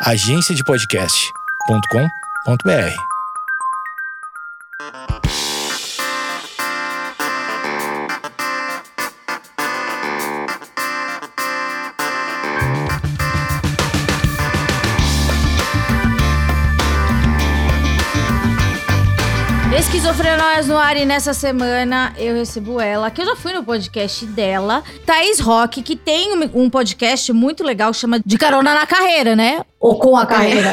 agenciadepodcast.com.br. Esquizofrenóias no ar e nessa semana eu recebo ela, que eu já fui no podcast dela, Thaís Rock, que tem um podcast muito legal chama De Carona na Carreira, né? Ou com a carreira.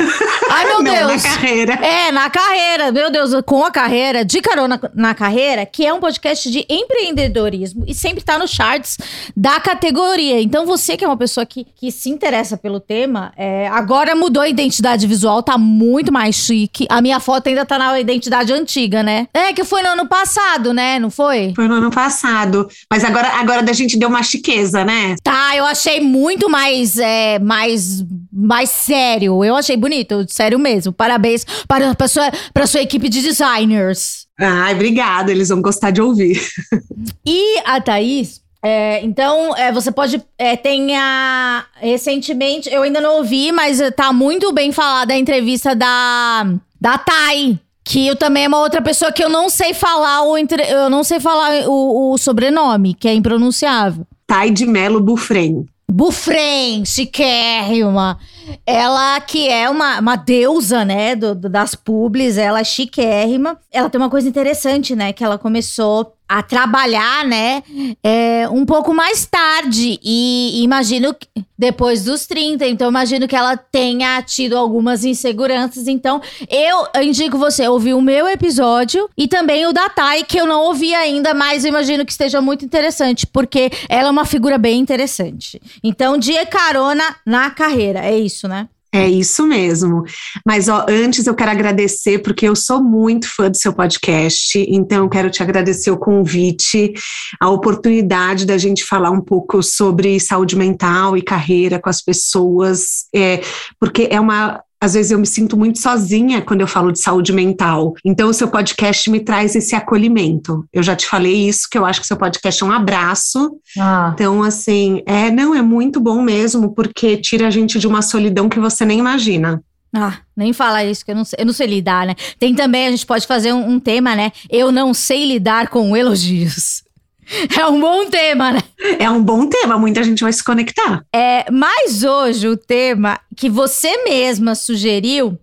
Ai, meu Não, Deus. na carreira. É, na carreira. Meu Deus, com a carreira, de carona na carreira, que é um podcast de empreendedorismo e sempre tá no charts da categoria. Então, você que é uma pessoa que, que se interessa pelo tema, é, agora mudou a identidade visual, tá muito mais chique. A minha foto ainda tá na identidade antiga, né? É, que foi no ano passado, né? Não foi? Foi no ano passado. Mas agora, agora da gente deu uma chiqueza, né? Tá, eu achei muito mais, é, mais, mais sério. Eu achei bonito, sério mesmo. Parabéns para, para, sua, para sua equipe de designers. Ai, obrigada. Eles vão gostar de ouvir. E a Thaís, é, então, é, você pode. É, tem a. Recentemente, eu ainda não ouvi, mas tá muito bem falada a entrevista da. Da Thay. Que eu também é uma outra pessoa que eu não sei falar o, entre- eu não sei falar o, o sobrenome, que é impronunciável. Thay de Melo Bufren. Bufren, chiquérrima. Ela que é uma, uma deusa, né, do, do- das publis, ela é chiquérrima. Ela tem uma coisa interessante, né, que ela começou a trabalhar, né, é, um pouco mais tarde. E imagino que depois dos 30, então imagino que ela tenha tido algumas inseguranças. Então, eu indico você ouvir o meu episódio e também o da Thay, que eu não ouvi ainda, mas imagino que esteja muito interessante, porque ela é uma figura bem interessante. Então, de carona na carreira, é isso, né? É isso mesmo. Mas ó, antes eu quero agradecer, porque eu sou muito fã do seu podcast, então eu quero te agradecer o convite, a oportunidade da gente falar um pouco sobre saúde mental e carreira com as pessoas, é, porque é uma. Às vezes eu me sinto muito sozinha quando eu falo de saúde mental. Então, o seu podcast me traz esse acolhimento. Eu já te falei isso, que eu acho que seu podcast é um abraço. Ah. Então, assim, é, não, é muito bom mesmo, porque tira a gente de uma solidão que você nem imagina. Ah, nem fala isso, que eu não sei, eu não sei lidar, né? Tem também, a gente pode fazer um, um tema, né? Eu não sei lidar com elogios. É um bom tema, né? É um bom tema, muita gente vai se conectar. É, mas hoje o tema que você mesma sugeriu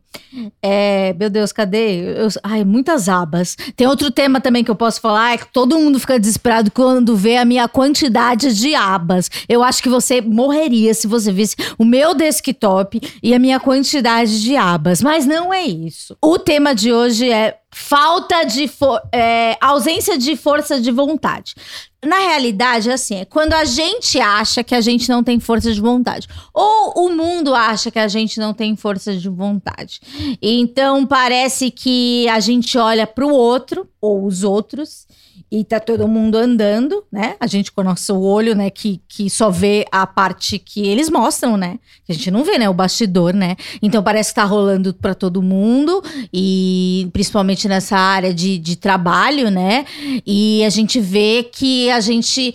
é. Meu Deus, cadê? Eu- ai, muitas abas. Tem outro tema também que eu posso falar: é que todo mundo fica desesperado quando vê a minha quantidade de abas. Eu acho que você morreria se você visse o meu desktop e a minha quantidade de abas. Mas não é isso. O tema de hoje é falta de. é, ausência de força de vontade. Na realidade, é assim, é quando a gente acha que a gente não tem força de vontade. Ou o mundo acha que a gente não tem força de vontade. Então parece que a gente olha pro outro, ou os outros, e tá todo mundo andando, né? A gente com o nosso olho, né, que, que só vê a parte que eles mostram, né? Que a gente não vê, né, o bastidor, né? Então parece que tá rolando pra todo mundo, e principalmente nessa área de, de trabalho, né? E a gente vê que a gente,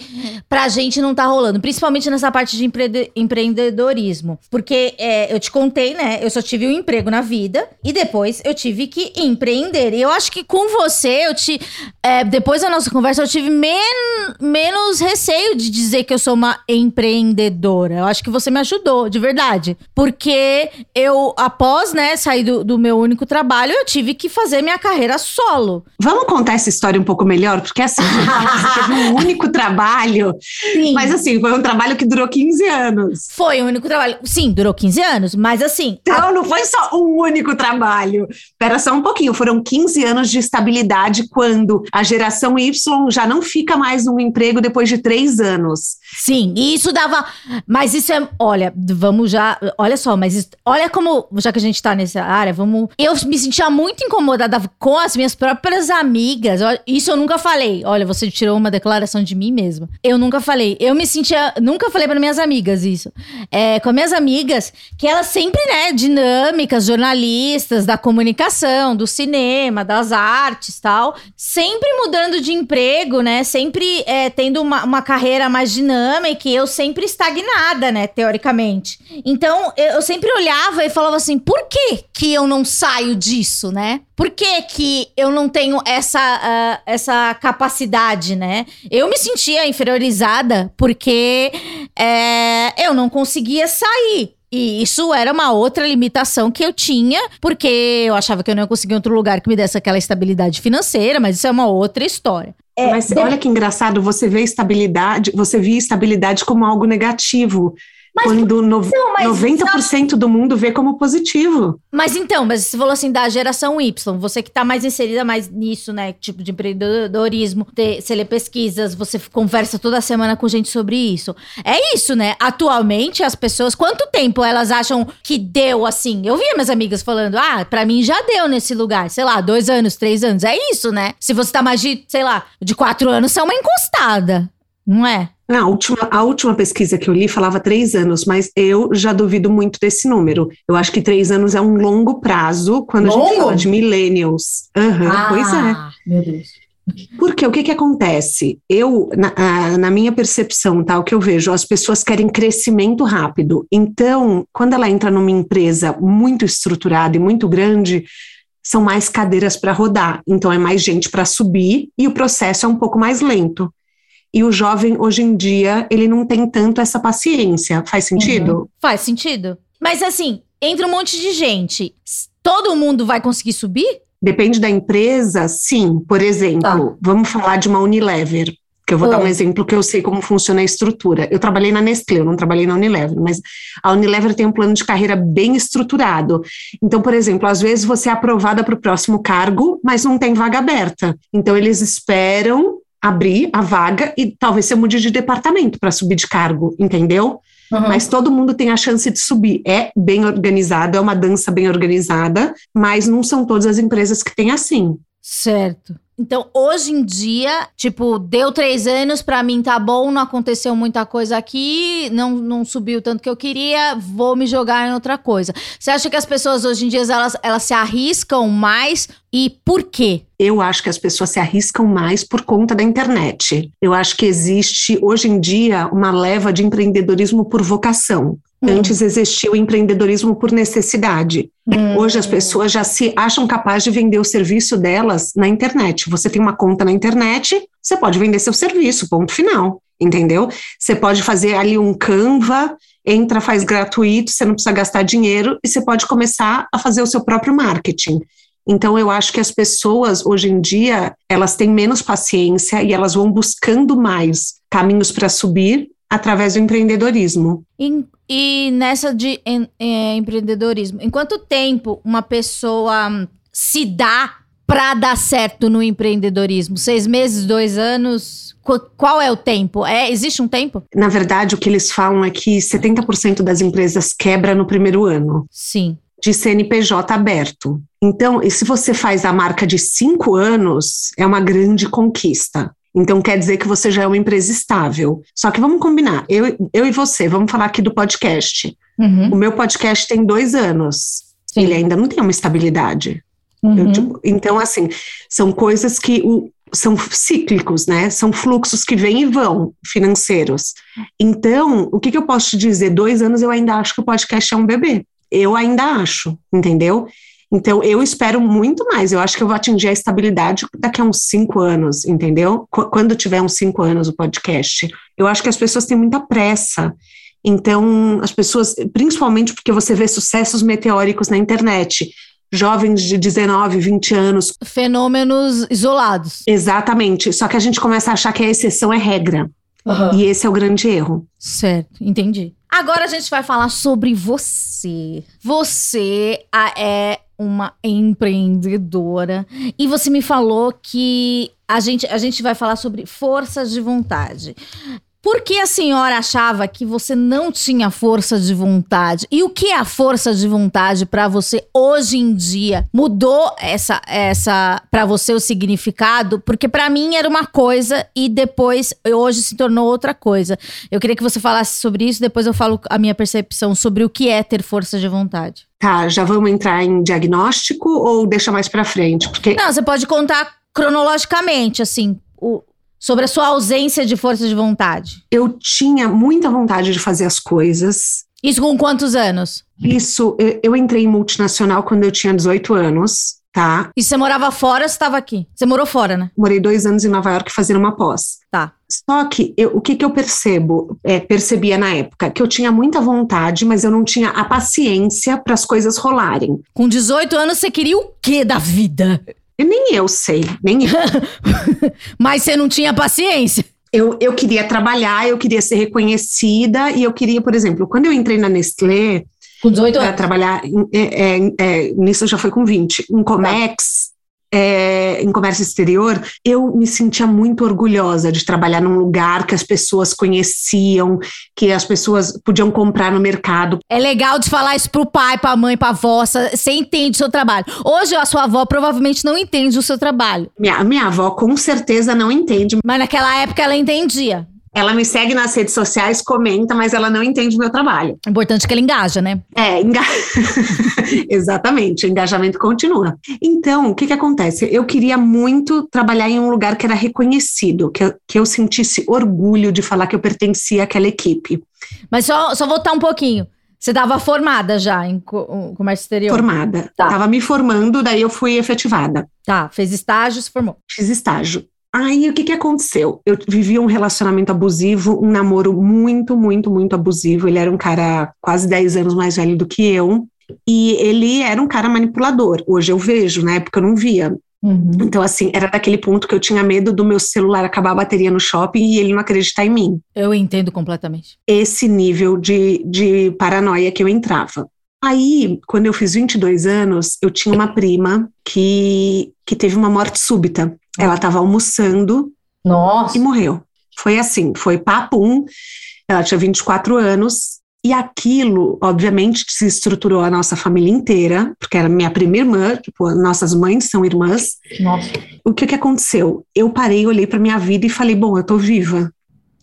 pra gente não tá rolando, principalmente nessa parte de empreende- empreendedorismo. Porque é, eu te contei, né? Eu só tive um emprego na vida e depois eu tive que empreender. E eu acho que com você, eu te. é, depois da nossa conversa, eu tive men- menos receio de dizer que eu sou uma empreendedora. Eu acho que você me ajudou, de verdade. Porque eu, após, né, sair do, do meu único trabalho, eu tive que fazer minha carreira solo. Vamos contar essa história um pouco melhor? Porque assim, você teve um único trabalho, Sim. mas assim, foi um trabalho que durou 15 anos. Foi o único trabalho. Sim, durou 15 anos, mas assim. Então, não foi só um único trabalho. Espera só um pouquinho, foram 15 anos de estabilidade quando a geração Y já não fica mais num emprego depois de três anos. Sim, e isso dava. Mas isso é. Olha, vamos já. Olha só, mas isso- olha como. Já que a gente tá nessa área, vamos. Eu me sentia muito incomodada com as minhas próprias amigas. Isso eu nunca falei. Olha, você tirou uma declaração de mim mesma. Eu nunca falei. Eu me sentia. Nunca falei para minhas amigas isso. É, com minhas amigas, que elas sempre, né, dinâmicas, jornalistas da comunicação, do cinema, das artes tal. Sempre mudando de emprego, né? Sempre é, tendo uma, uma carreira mais dinâmica dinâmica e eu sempre estagnada, né, teoricamente. Então, eu, sempre olhava e falava assim, por que que eu não saio disso, né? Por que que eu não tenho essa, uh, essa capacidade, né? Eu me sentia inferiorizada porque é, eu não conseguia sair. E isso era uma outra limitação que eu tinha, porque eu achava que eu não ia conseguir outro lugar que me desse aquela estabilidade financeira, mas isso é uma outra história. É, mas olha que engraçado, você vê estabilidade, você via estabilidade como algo negativo. Mas, quando no, não, mas 90% do mundo vê como positivo. Mas então, mas você falou assim da geração Y, você que tá mais inserida mais nisso, né? Tipo de empreendedorismo, ter, você lê pesquisas, você conversa toda semana com gente sobre isso. É isso, né? Atualmente, as pessoas, quanto tempo elas acham que deu assim? Eu via minhas amigas falando, ah, pra mim já deu nesse lugar, sei lá, dois anos, três anos. É isso, né? Se você tá mais de, sei lá, de quatro anos, você é uma encostada, não é? A última, a última pesquisa que eu li falava três anos, mas eu já duvido muito desse número. Eu acho que três anos é um longo prazo quando longo? a gente fala de millennials. Uhum, ah, pois é. Meu Deus. Porque o que, que acontece? Eu, na, na, minha percepção, tá, o que eu vejo, as pessoas querem crescimento rápido. Então, quando ela entra numa empresa muito estruturada e muito grande, são mais cadeiras para rodar. Então, é mais gente para subir e o processo é um pouco mais lento. E o jovem, hoje em dia, ele não tem tanto essa paciência. Faz sentido? Uhum. Faz sentido. Mas assim, entra um monte de gente. Todo mundo vai conseguir subir? Depende da empresa, sim. Por exemplo, tá. vamos falar de uma Unilever que eu vou dar um exemplo que eu sei como funciona a estrutura. Eu trabalhei na Nestlé, eu não trabalhei na Unilever, mas a Unilever tem um plano de carreira bem estruturado. Então, por exemplo, às vezes você é aprovada para o próximo cargo, mas não tem vaga aberta. Então, eles esperam abrir a vaga e talvez você mude de departamento para subir de cargo, entendeu? Uhum. Mas todo mundo tem a chance de subir. É bem organizado, é uma dança bem organizada, mas não são todas as empresas que têm assim. Certo. Então, hoje em dia, tipo, deu três anos, para mim tá bom, não aconteceu muita coisa aqui, não, não subiu tanto que eu queria, vou me jogar em outra coisa. Você acha que as pessoas hoje em dia, elas, elas se arriscam mais e por quê? Eu acho que as pessoas se arriscam mais por conta da internet. Eu acho que existe, hoje em dia, uma leva de empreendedorismo por vocação. Hum. Antes existia o empreendedorismo por necessidade. Hum. Hoje as pessoas já se acham capazes de vender o serviço delas na internet. Você tem uma conta na internet, você pode vender seu serviço, ponto final. Entendeu? Você pode fazer ali um Canva, entra, faz gratuito, você não precisa gastar dinheiro e você pode começar a fazer o seu próprio marketing. Então eu acho que as pessoas hoje em dia, elas têm menos paciência e elas vão buscando mais caminhos para subir através do empreendedorismo. E, e nessa de em, em, empreendedorismo, em quanto tempo uma pessoa se dá para dar certo no empreendedorismo? Seis meses, dois anos? Qual é o tempo? É, existe um tempo? Na verdade, o que eles falam é que 70% das empresas quebra no primeiro ano. Sim. De CNPJ aberto. Então, e se você faz a marca de cinco anos, é uma grande conquista. Então quer dizer que você já é uma empresa estável. Só que vamos combinar, eu, eu e você, vamos falar aqui do podcast. Uhum. O meu podcast tem dois anos. Sim. Ele ainda não tem uma estabilidade. Uhum. Eu, tipo, então, assim, são coisas que o, são cíclicos, né? São fluxos que vêm e vão, financeiros. Então, o que, que eu posso te dizer? Dois anos eu ainda acho que o podcast é um bebê. Eu ainda acho, entendeu? Então, eu espero muito mais. Eu acho que eu vou atingir a estabilidade daqui a uns cinco anos, entendeu? Quando tiver uns cinco anos o podcast. Eu acho que as pessoas têm muita pressa. Então, as pessoas, principalmente porque você vê sucessos meteóricos na internet, jovens de 19, 20 anos. Fenômenos isolados. Exatamente. Só que a gente começa a achar que a exceção é regra. Uhum. E esse é o grande erro. Certo, entendi. Agora a gente vai falar sobre você. Você é uma empreendedora e você me falou que a gente, a gente vai falar sobre forças de vontade. Por que a senhora achava que você não tinha força de vontade? E o que é a força de vontade para você hoje em dia? Mudou essa essa para você o significado? Porque para mim era uma coisa e depois hoje se tornou outra coisa. Eu queria que você falasse sobre isso, depois eu falo a minha percepção sobre o que é ter força de vontade. Tá, já vamos entrar em diagnóstico ou deixa mais para frente? Porque Não, você pode contar cronologicamente, assim, o Sobre a sua ausência de força de vontade. Eu tinha muita vontade de fazer as coisas. Isso com quantos anos? Isso, eu, eu entrei em multinacional quando eu tinha 18 anos, tá? E você morava fora ou você estava aqui? Você morou fora, né? Morei dois anos em Nova York fazendo uma pós. Tá. Só que eu- o que, que eu percebo, é, percebia na época, que eu tinha muita vontade, mas eu não tinha a paciência para as coisas rolarem. Com 18 anos, você queria o quê da vida? Nem eu sei, nem eu. Mas você não tinha paciência. eu. Eu queria trabalhar, eu queria ser reconhecida e eu queria, por exemplo, quando eu entrei na Nestlé, Com 18 para trabalhar, é, é, é, nisso já foi com 20, em Comex, é, em comércio exterior, eu me sentia muito orgulhosa de trabalhar num lugar que as pessoas conheciam, que as pessoas podiam comprar no mercado. É legal de falar isso pro pai, pra mãe, pra avó. Você entende o seu trabalho. Hoje a sua avó provavelmente não entende o seu trabalho. Minha, minha avó com certeza não entende. Mas naquela época ela entendia. Ela me segue nas redes sociais, comenta, mas ela não entende o meu trabalho. O importante é que ela engaja, né? É, enga... exatamente, o engajamento continua. Então, o que, que acontece? Eu queria muito trabalhar em um lugar que era reconhecido, que eu, que eu sentisse orgulho de falar que eu pertencia àquela equipe. Mas só, só voltar um pouquinho. Você estava formada já em co- comércio exterior? Formada. Tá. Estava me formando, daí eu fui efetivada. Tá, fez estágio, se formou. Fiz estágio. Aí o que, que aconteceu? Eu vivi um relacionamento abusivo, um namoro muito, muito, muito abusivo. Ele era um cara quase 10 anos mais velho do que eu. E ele era um cara manipulador. Hoje eu vejo, na época eu não via. Então, assim, era daquele ponto que eu tinha medo do meu celular acabar a bateria no shopping e ele não acreditar em mim. Eu entendo completamente. Esse nível de, de paranoia que eu entrava. Aí, quando eu fiz 22 anos, eu tinha uma prima que, que teve uma morte súbita. Ela estava almoçando Nossa. e morreu. Foi assim, foi papum. Ela tinha 24 anos. E aquilo, obviamente, desestruturou a nossa família inteira, porque era minha prima irmã, tipo, nossas mães são irmãs. Nossa. O que que aconteceu? Eu parei, olhei para minha vida e falei: bom, eu tô viva.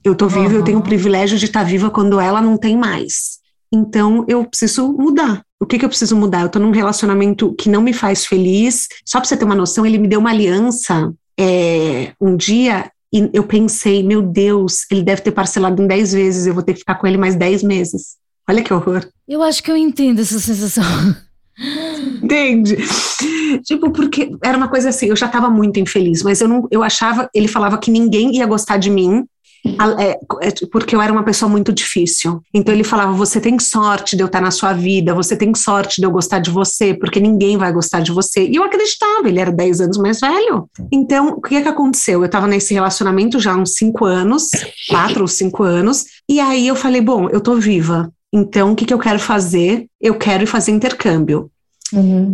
Eu tô viva, eu tenho o Uhum. privilégio de estar viva quando ela não tem mais. Então eu preciso mudar. O que que eu preciso mudar? Eu tô num relacionamento que não me faz feliz. Só para você ter uma noção, ele me deu uma aliança é, um dia e eu pensei: meu Deus, ele deve ter parcelado em 10 vezes, eu vou ter que ficar com ele mais 10 meses. Olha que horror. Eu acho que eu entendo essa sensação. Entende? Tipo, porque era uma coisa assim, eu já estava muito infeliz, mas eu não, eu achava, ele falava que ninguém ia gostar de mim, porque eu era uma pessoa muito difícil. Então ele falava: você tem sorte de eu estar na sua vida, você tem sorte de eu gostar de você, porque ninguém vai gostar de você. E eu acreditava, ele era 10 anos mais velho. Então, o que é que aconteceu? Eu estava nesse relacionamento já há uns 5 anos, 4 ou 5 anos, e aí eu falei: bom, eu tô viva. Então, o que, que eu quero fazer? Eu quero fazer intercâmbio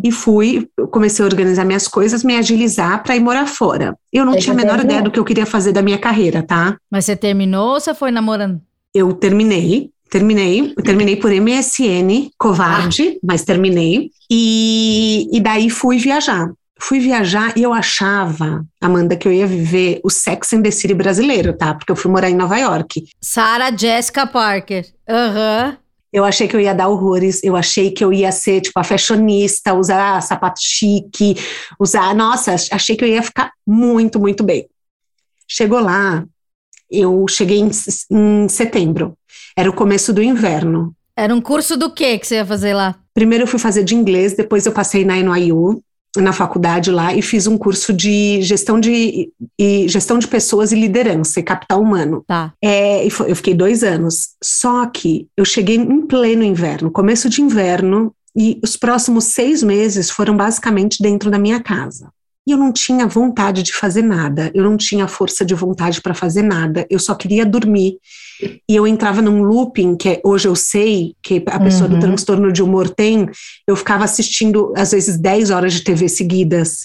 e fui, comecei a organizar minhas coisas, me agilizar para ir morar fora. Eu não Aí tinha a você menor terminou? ideia do que eu queria fazer da minha carreira, tá? Mas você terminou ou você foi namorando? Eu terminei, terminei, eu terminei por MSN, covarde, mas terminei. E, e daí fui viajar. Fui viajar e eu achava, Amanda, que eu ia viver o Sex and the City brasileiro, tá? Porque eu fui morar em Nova York. Sarah Jessica Parker. Aham. Eu achei que eu ia dar horrores, eu achei que eu ia ser, tipo, a fashionista, usar sapato chique, usar. Nossa, achei que eu ia ficar muito, muito bem. Chegou lá, eu cheguei em, em setembro, era o começo do inverno. Era um curso do quê que você ia fazer lá? Primeiro eu fui fazer de inglês, depois eu passei na NYU, na faculdade lá, e fiz um curso de gestão de, e gestão de pessoas e liderança e capital humano. Tá. É, eu fiquei dois anos. Só que eu cheguei em pleno inverno, começo de inverno, e os próximos seis meses foram basicamente dentro da minha casa. E eu não tinha vontade de fazer nada, eu não tinha força de vontade para fazer nada, eu só queria dormir. E eu entrava num looping, que é- hoje eu sei que a pessoa Uhum. do transtorno de humor tem, eu ficava assistindo, às vezes, 10 horas de TV seguidas.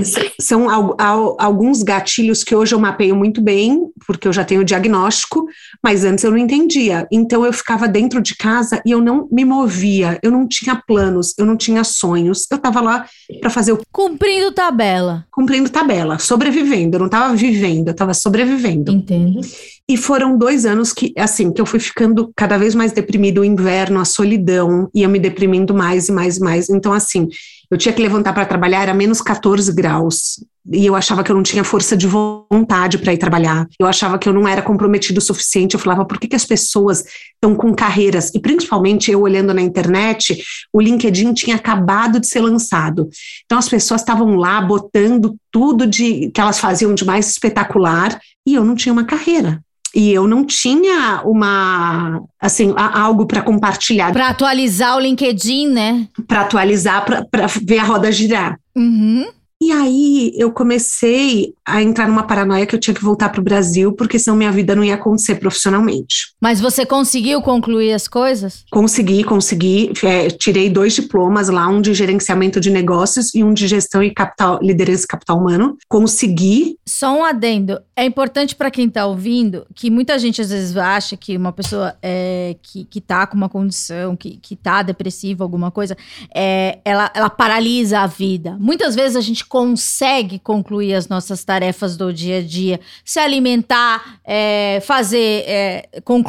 S- São al- al- alguns gatilhos que hoje eu mapeio muito bem, porque eu já tenho o diagnóstico, mas antes eu não entendia. Então eu ficava dentro de casa e eu não me movia, eu não tinha planos, eu não tinha sonhos. Eu estava lá para fazer o Cumprindo tabela. cumprindo tabela, sobrevivendo. Eu não estava vivendo, eu estava sobrevivendo. Entendo. E foram dois anos que, assim, que eu fui ficando cada vez mais deprimido, o inverno, a solidão, ia me deprimindo mais e mais e mais. Então, assim, eu tinha que levantar para trabalhar, era menos 14 graus. E eu achava que eu não tinha força de vontade para ir trabalhar. Eu achava que eu não era comprometido o suficiente. Eu falava, por que, que as pessoas estão com carreiras? E principalmente eu olhando na internet, o LinkedIn tinha acabado de ser lançado. Então as pessoas estavam lá botando tudo de que elas faziam de mais espetacular e eu não tinha uma carreira e eu não tinha uma assim algo para compartilhar para atualizar o LinkedIn né para atualizar para ver a roda girar uhum. E aí eu comecei a entrar numa paranoia que eu tinha que voltar para o Brasil, porque senão minha vida não ia acontecer profissionalmente. Mas você conseguiu concluir as coisas? Consegui, consegui. É, tirei dois diplomas lá, um de gerenciamento de negócios e um de gestão e capital, liderança e capital humano. Consegui. Só um adendo. É importante para quem está ouvindo que muita gente às vezes acha que uma pessoa é, que, que tá com uma condição, que, que tá depressiva, alguma coisa, é, ela, ela paralisa a vida. Muitas vezes a gente consegue concluir as nossas tarefas do dia a dia, se alimentar, é, fazer, é,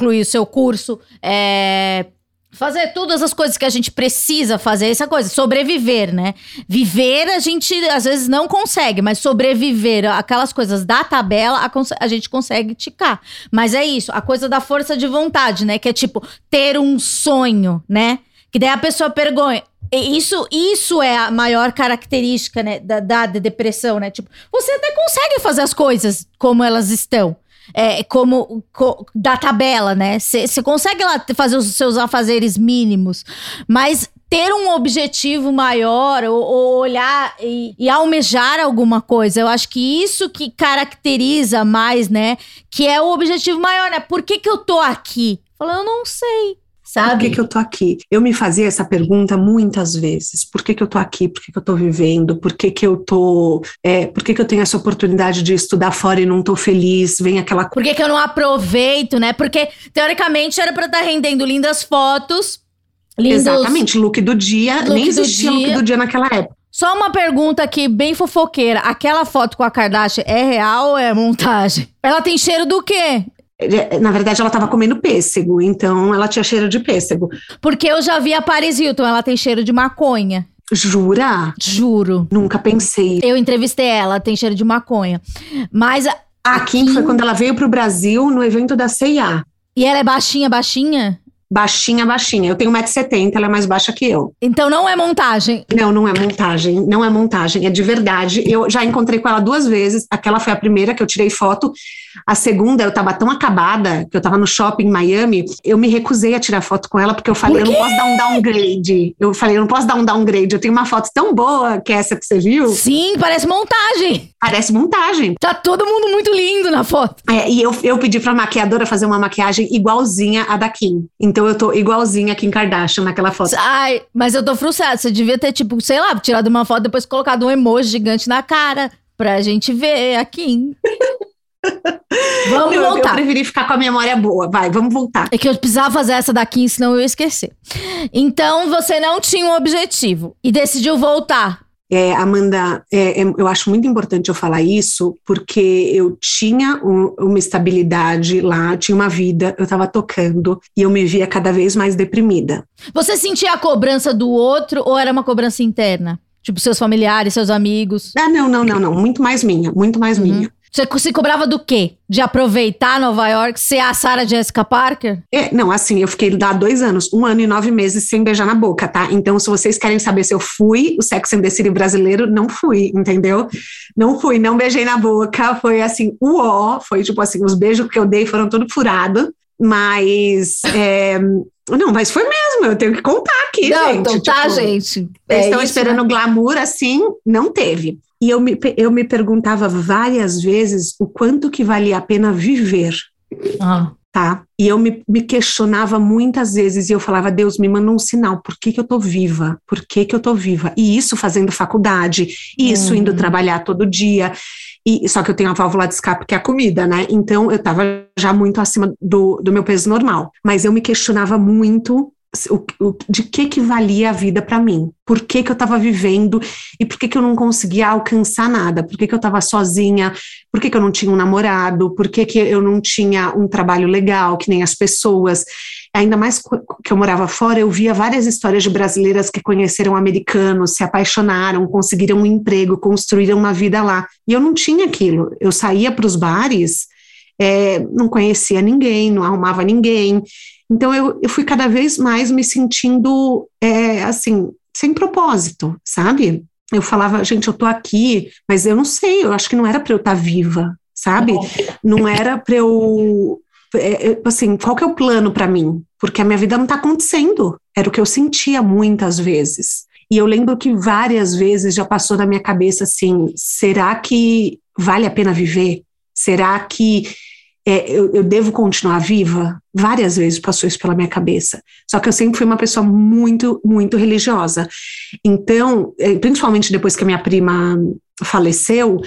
o seu curso, é, fazer todas as coisas que a gente precisa fazer, essa coisa, sobreviver, né? Viver a gente às vezes não consegue, mas sobreviver, aquelas coisas da tabela, a, a, gente consegue ticar. Mas é isso, a coisa da força de vontade, né? Que é tipo ter um sonho, né? Que daí a pessoa pergunta, isso, isso é a maior característica né, da, da depressão, né? Tipo, você até consegue fazer as coisas como elas estão. É, como co, da tabela, né? Você consegue lá fazer os seus afazeres mínimos, mas ter um objetivo maior ou, ou olhar e, e, almejar alguma coisa, eu acho que isso que caracteriza mais, né? Que é o objetivo maior, né? Por que, que eu tô aqui? Falando, eu não sei. Sabe? Por que, que eu tô aqui? Eu me fazia essa pergunta muitas vezes. Por que, que eu tô aqui? Por que, que eu tô vivendo? Por que, que eu tô. É, por que, que eu tenho essa oportunidade de estudar fora e não tô feliz? Vem aquela Por que, que eu não aproveito, né? Porque, teoricamente, era pra estar tá rendendo lindas fotos. Lindos... Exatamente, look do dia. Look nem existia do look do dia naquela época. Só uma pergunta aqui, bem fofoqueira. Aquela foto com a Kardashian é real ou é montagem? Ela tem cheiro do quê? Na verdade, ela estava comendo pêssego, então ela tinha cheiro de pêssego. Porque eu já vi a Paris Hilton, ela tem cheiro de maconha. Jura? Juro. Nunca pensei. Eu entrevistei ela, tem cheiro de maconha. Mas a, a Kim foi quando ela veio pro Brasil no evento da CIA. E ela é baixinha, baixinha? Baixinha, baixinha. Eu tenho 1,70m, ela é mais baixa que eu. Então não é montagem? Não, não é montagem. Não é montagem, é de verdade. Eu já encontrei com ela duas vezes. Aquela foi a primeira que eu tirei foto. A segunda, eu tava tão acabada que eu tava no shopping em Miami, eu me recusei a tirar foto com ela porque eu falei, eu não posso dar um downgrade. Eu falei, eu não posso dar um downgrade. Eu tenho uma foto tão boa que é essa que você viu. Sim, parece montagem. Parece montagem. Tá todo mundo muito lindo na foto. É, e eu, eu pedi pra maquiadora fazer uma maquiagem igualzinha à da Kim. Então eu tô igualzinha a Kim Kardashian naquela foto. Ai, mas eu tô frustrada. Você devia ter, tipo, sei lá, tirado uma foto e depois colocado um emoji gigante na cara pra gente ver a Kim. Vamos eu, voltar. Eu preferi ficar com a memória boa. Vai, vamos voltar. É que eu precisava fazer essa daqui, senão eu ia esquecer. Então, você não tinha um objetivo e decidiu voltar. É, Amanda, é, é, eu acho muito importante eu falar isso, porque eu tinha um, uma estabilidade lá, tinha uma vida, eu estava tocando e eu me via cada vez mais deprimida. Você sentia a cobrança do outro ou era uma cobrança interna? Tipo, seus familiares, seus amigos? Ah, não, não, não, não. Muito mais minha, muito mais uhum. minha. Você se cobrava do quê? De aproveitar Nova York, ser a Sarah Jessica Parker? É, não, assim, eu fiquei lá dois anos, um ano e nove meses sem beijar na boca, tá? Então, se vocês querem saber se eu fui o Sex and the City brasileiro, não fui, entendeu? Não fui, não beijei na boca, foi assim, uó, foi tipo assim, os beijos que eu dei foram tudo furado, mas... É, não, mas foi mesmo, eu tenho que contar aqui, não, gente. Então tá, tipo, gente. É estão esperando né? glamour assim, não teve. E eu me, eu me perguntava várias vezes o quanto que valia a pena viver. Ah. Tá? E eu me, me, questionava muitas vezes e eu falava, Deus, me manda um sinal, por que, que eu tô viva? Por que, que eu tô viva? E isso fazendo faculdade, isso indo uhum. trabalhar todo dia. E, só que eu tenho a válvula de escape que é a comida, né? Então eu tava já muito acima do, do meu peso normal. Mas eu me questionava muito o, o, de que que valia a vida para mim, por que que eu estava vivendo? E por que que eu não conseguia alcançar nada, por que que eu estava sozinha, por que que eu não tinha um namorado, por que que eu não tinha um trabalho legal, que nem as pessoas, ainda mais que eu morava fora, eu via várias histórias de brasileiras que conheceram americanos, se apaixonaram, conseguiram um emprego, construíram uma vida lá, e eu não tinha aquilo, eu saía para os bares, é, não conhecia ninguém, não arrumava ninguém, então eu, eu fui cada vez mais me sentindo é, assim, sem propósito, sabe? Eu falava, gente, eu tô aqui, mas eu não sei, eu acho que não era para eu estar tá viva, sabe? Não era para eu é, é, assim, qual que é o plano para mim? Porque a minha vida não está acontecendo. Era o que eu sentia muitas vezes. E eu lembro que várias vezes já passou na minha cabeça assim: será que vale a pena viver? Será que é, eu, eu, devo continuar viva? Várias vezes passou isso pela minha cabeça. Só que eu sempre fui uma pessoa muito, muito religiosa. Então, é, principalmente depois que a minha prima faleceu,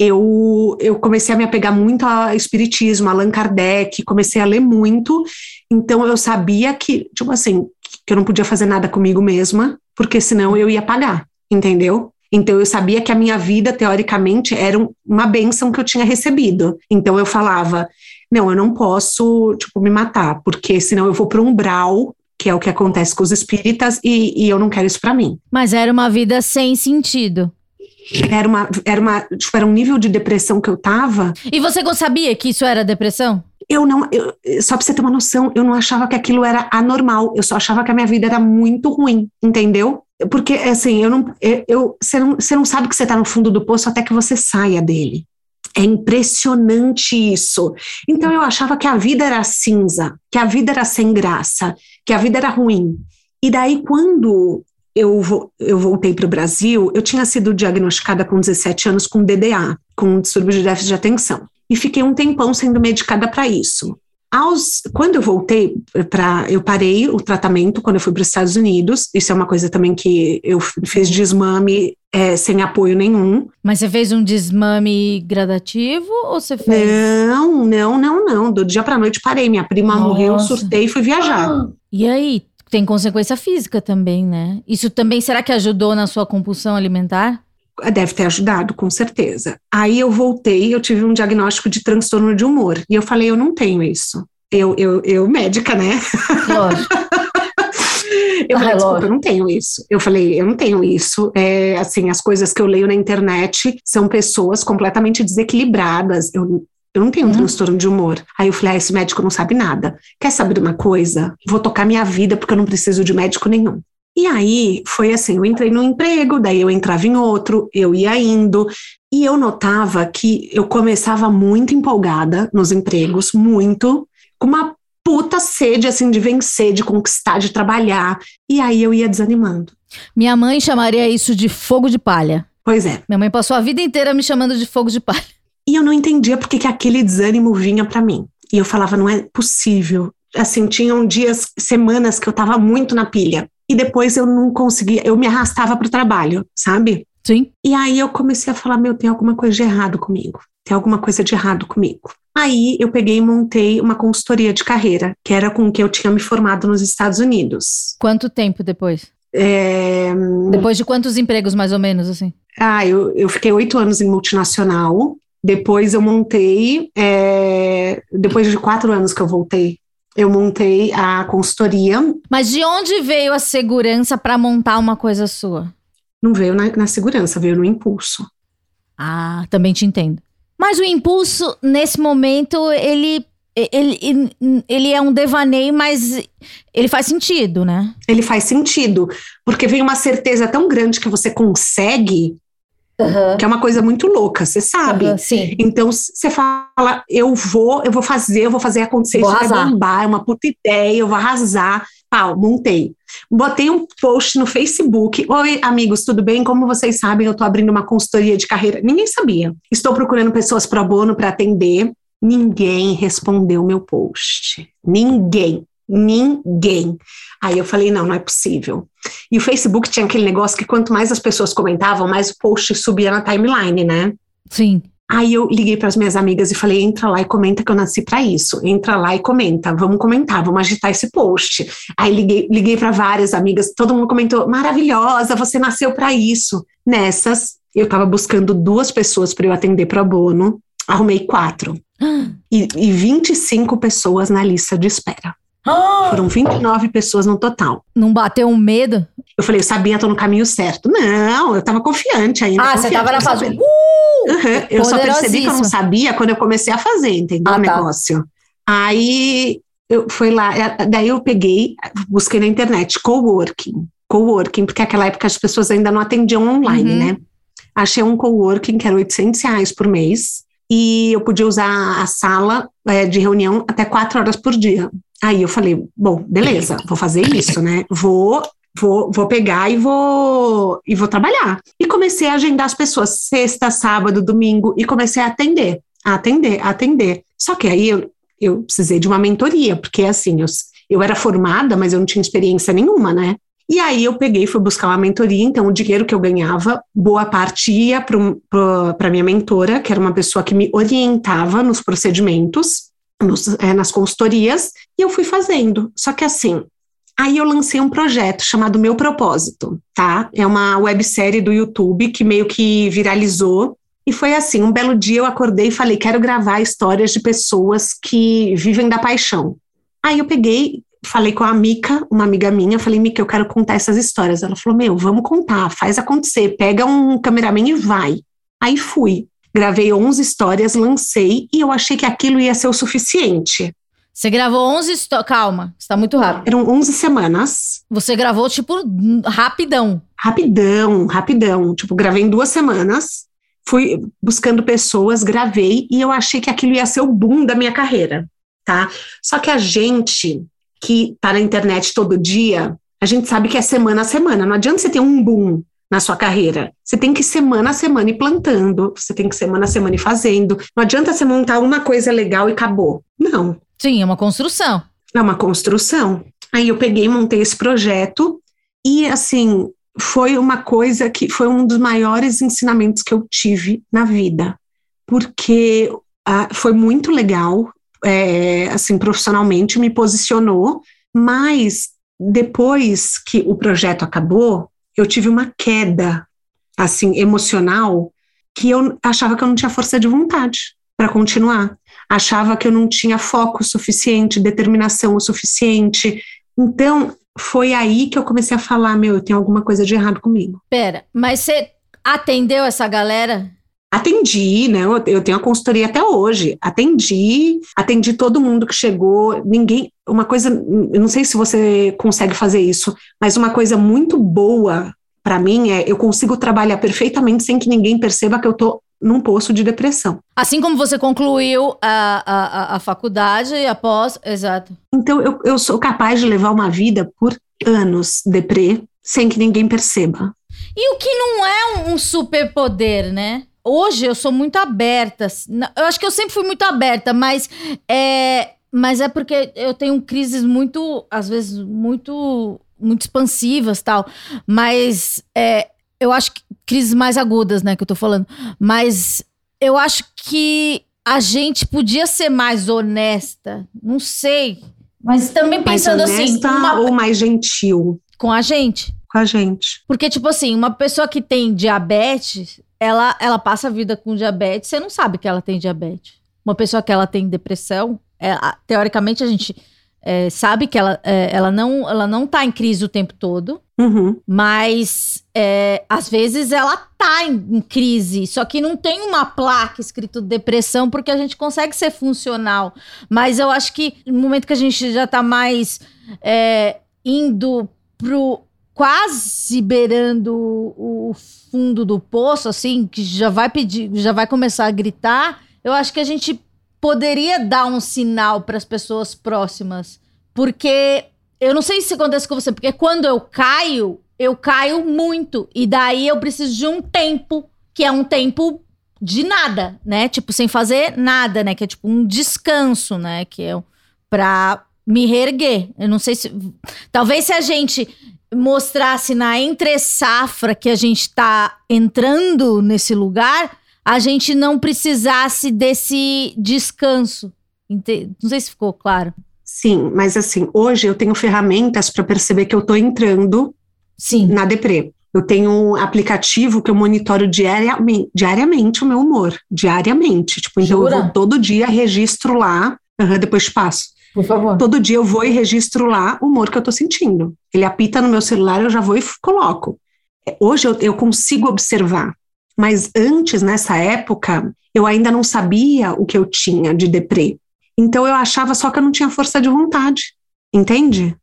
eu, eu comecei a me apegar muito a espiritismo, Allan Kardec, comecei a ler muito. Então, eu sabia que, tipo assim, que eu não podia fazer nada comigo mesma, porque senão eu ia pagar, entendeu? Então eu sabia que a minha vida, teoricamente, era uma benção que eu tinha recebido. Então eu falava, não, eu não posso, tipo, me matar, porque senão eu vou para um umbral, que é o que acontece com os espíritas, e, e eu não quero isso para mim. Mas era uma vida sem sentido. Era, uma, era, uma, tipo, era um nível de depressão que eu tava. E você sabia que isso era depressão? Eu não, eu, só pra você ter uma noção, eu não achava que aquilo era anormal, eu só achava que a minha vida era muito ruim, entendeu? Porque, assim, eu não, eu, você, não, você não sabe que você está no fundo do poço até que você saia dele. É impressionante isso. Então eu achava que a vida era cinza, que a vida era sem graça, que a vida era ruim. E daí, quando eu, eu voltei para o Brasil, eu tinha sido diagnosticada com 17 anos com DDA, com distúrbio de déficit de atenção. E fiquei um tempão sendo medicada para isso. Aos, quando eu voltei para. Eu parei o tratamento quando eu fui para os Estados Unidos. Isso é uma coisa também que eu fiz desmame é, sem apoio nenhum. Mas você fez um desmame gradativo ou você fez? Não, não, não, não. Do dia para noite parei. Minha prima Nossa. morreu, surtei e fui viajar. E aí? Tem consequência física também, né? Isso também será que ajudou na sua compulsão alimentar? Deve ter ajudado, com certeza. Aí eu voltei, eu tive um diagnóstico de transtorno de humor. E eu falei, eu não tenho isso. Eu, eu, eu médica, né? Lógico. eu falei, desculpa, eu não tenho isso. Eu falei, eu não tenho isso. É, assim, as coisas que eu leio na internet são pessoas completamente desequilibradas. Eu, eu não tenho um uhum. transtorno de humor. Aí eu falei, ah, esse médico não sabe nada. Quer saber de uma coisa? Vou tocar minha vida porque eu não preciso de médico nenhum. E aí foi assim: eu entrei num emprego, daí eu entrava em outro, eu ia indo, e eu notava que eu começava muito empolgada nos empregos, muito, com uma puta sede assim de vencer, de conquistar, de trabalhar. E aí eu ia desanimando. Minha mãe chamaria isso de fogo de palha. Pois é. Minha mãe passou a vida inteira me chamando de fogo de palha. E eu não entendia por que aquele desânimo vinha para mim. E eu falava, não é possível. Assim, tinham dias, semanas que eu tava muito na pilha e depois eu não conseguia, eu me arrastava para o trabalho, sabe? Sim. E aí eu comecei a falar: meu, tem alguma coisa de errado comigo, tem alguma coisa de errado comigo. Aí eu peguei e montei uma consultoria de carreira, que era com que eu tinha me formado nos Estados Unidos. Quanto tempo depois? É... Depois de quantos empregos, mais ou menos, assim? Ah, eu, eu fiquei oito anos em multinacional. Depois eu montei, é... depois de quatro anos que eu voltei eu montei a consultoria. Mas de onde veio a segurança para montar uma coisa sua? Não veio na, na, segurança, veio no impulso. Ah, também te entendo. Mas o impulso, nesse momento, ele, ele, ele é um devaneio, mas ele faz sentido, né? Ele faz sentido, porque vem uma certeza tão grande que você consegue Uhum. Que é uma coisa muito louca, você sabe. Uhum, sim. Então você fala, eu vou, eu vou fazer, eu vou fazer acontecer, vou isso arrasar. vai bombar, é uma puta ideia, eu vou arrasar. Pau, montei. Botei um post no Facebook. Oi, amigos, tudo bem? Como vocês sabem, eu tô abrindo uma consultoria de carreira. Ninguém sabia. Estou procurando pessoas pro bono para atender. Ninguém respondeu meu post. Ninguém. Ninguém. Aí eu falei, não, não é possível. E o Facebook tinha aquele negócio que quanto mais as pessoas comentavam, mais o post subia na timeline, né? Sim. Aí eu liguei para as minhas amigas e falei: entra lá e comenta que eu nasci para isso. Entra lá e comenta, vamos comentar, vamos agitar esse post. Aí liguei, liguei para várias amigas, todo mundo comentou: maravilhosa, você nasceu para isso. Nessas, eu estava buscando duas pessoas para eu atender pro bono, arrumei quatro. e, e 25 pessoas na lista de espera. Foram 29 pessoas no total. Não bateu um medo? Eu falei, eu sabia, tô no caminho certo. Não, eu tava confiante ainda. Ah, confiante, você tava na fase. Uh! Uhum, Eu só percebi que eu não sabia quando eu comecei a fazer, entendeu? Ah, o tá. negócio. Aí eu fui lá, é, daí eu peguei, busquei na internet, coworking. Coworking, porque naquela época as pessoas ainda não atendiam online, Uhum. né? Achei um coworking que era 800 reais por mês e eu podia usar a sala é, de reunião até quatro horas por dia. Aí eu falei, bom, beleza, vou fazer isso, né? Vou, vou, vou pegar e vou e vou trabalhar. E comecei a agendar as pessoas sexta, sábado, domingo e comecei a atender, a atender, a atender. Só que aí eu, eu precisei de uma mentoria, porque assim, eu, eu era formada, mas eu não tinha experiência nenhuma, né? E aí eu peguei e fui buscar uma mentoria, então o dinheiro que eu ganhava, boa parte ia para minha mentora, que era uma pessoa que me orientava nos procedimentos, nos, é, nas consultorias, e eu fui fazendo. Só que assim, aí eu lancei um projeto chamado Meu Propósito, tá? É uma websérie do YouTube que meio que viralizou. E foi assim, um belo dia eu acordei e falei, quero gravar histórias de pessoas que vivem da paixão. Aí eu peguei, falei com a Mica, uma amiga minha, falei, Mica, eu quero contar essas histórias. Ela falou, meu, vamos contar, faz acontecer, pega um cameraman e vai. Aí fui, gravei 11 histórias, lancei e eu achei que aquilo ia ser o suficiente. Você gravou 11 histórias. Calma, você tá muito rápido. Eram 11 semanas, Você gravou, tipo, rapidão. rapidão, rapidão. Tipo, gravei em duas semanas, fui buscando pessoas, gravei e eu achei que aquilo ia ser o boom da minha carreira, tá? Só que a gente que tá na internet todo dia, a gente sabe que é semana a semana. Não adianta você ter um boom na sua carreira. Você tem que ir semana a semana ir plantando, você tem que semana a semana ir fazendo. Não adianta você montar uma coisa legal e acabou. Não. Sim, é uma construção. É uma construção. Aí eu peguei, montei esse projeto e assim foi uma coisa que foi um dos maiores ensinamentos que eu tive na vida, porque ah, foi muito legal, é, assim profissionalmente me posicionou, mas depois que o projeto acabou, eu tive uma queda assim emocional que eu achava que eu não tinha força de vontade para continuar achava que eu não tinha foco suficiente, determinação o suficiente. Então, foi aí que eu comecei a falar: meu, eu tenho alguma coisa de errado comigo. Pera, mas você atendeu essa galera? Atendi, né? Eu, tenho a consultoria até hoje. Atendi, atendi todo mundo que chegou. Ninguém. Uma coisa, eu não sei se você consegue fazer isso, mas uma coisa muito boa para mim é eu consigo trabalhar perfeitamente sem que ninguém perceba que eu tô num poço de depressão. Assim como você concluiu a, a, a, faculdade após. Exato. Então, eu, eu sou capaz de levar uma vida por anos deprê, sem que ninguém perceba. E o que não é um superpoder, né? Hoje eu sou muito aberta. Eu acho que eu sempre fui muito aberta, mas é, mas é porque eu tenho crises muito, às vezes, muito, muito expansivas tal. Mas é, eu acho que crises mais agudas, né, que eu tô falando. Mas eu acho que a gente podia ser mais honesta. Não sei. Mas também Mais pensando assim, honesta uma- ou mais gentil com a gente. com a gente. Porque, tipo assim, uma pessoa que tem diabetes, ela, ela passa a vida com diabetes, você não sabe que ela tem diabetes. Uma pessoa que ela tem depressão, é, a- teoricamente a gente é, sabe que ela, é, ela, não, ela não tá em crise o tempo todo, Uhum. mas é, às vezes ela tá em, em crise, só que não tem uma placa escrito depressão, porque a gente consegue ser funcional. Mas eu acho que no momento que a gente já tá mais é, indo pro quase beirando o, fundo do poço, assim, que já vai pedir, já vai começar a gritar, eu acho que a gente poderia dar um sinal para as pessoas próximas, porque eu não sei se acontece com você, porque quando eu caio, eu caio muito. E daí eu preciso de um tempo, que é um tempo de nada, né? Tipo, sem fazer nada, né? Que é tipo um descanso, né? Que é pra me reerguer. Eu não sei se. Talvez se a gente mostrasse na entre safra que a gente tá entrando nesse lugar, a gente não precisasse desse descanso. Não sei se ficou claro. Sim, mas assim, hoje eu tenho ferramentas para perceber que eu tô entrando Sim. na deprê. Eu tenho um aplicativo que eu monitoro diariamente, diariamente o meu humor, diariamente. Tipo, então Jura? eu vou todo dia, registro lá, aham, depois passo. Por favor. Todo dia eu vou e registro lá o humor que eu tô sentindo. Ele apita no meu celular, eu já vou e coloco. É, Hoje eu, eu consigo observar, mas antes, nessa época, eu ainda não sabia o que eu tinha de deprê. Então eu achava só que eu não tinha força de vontade, entende?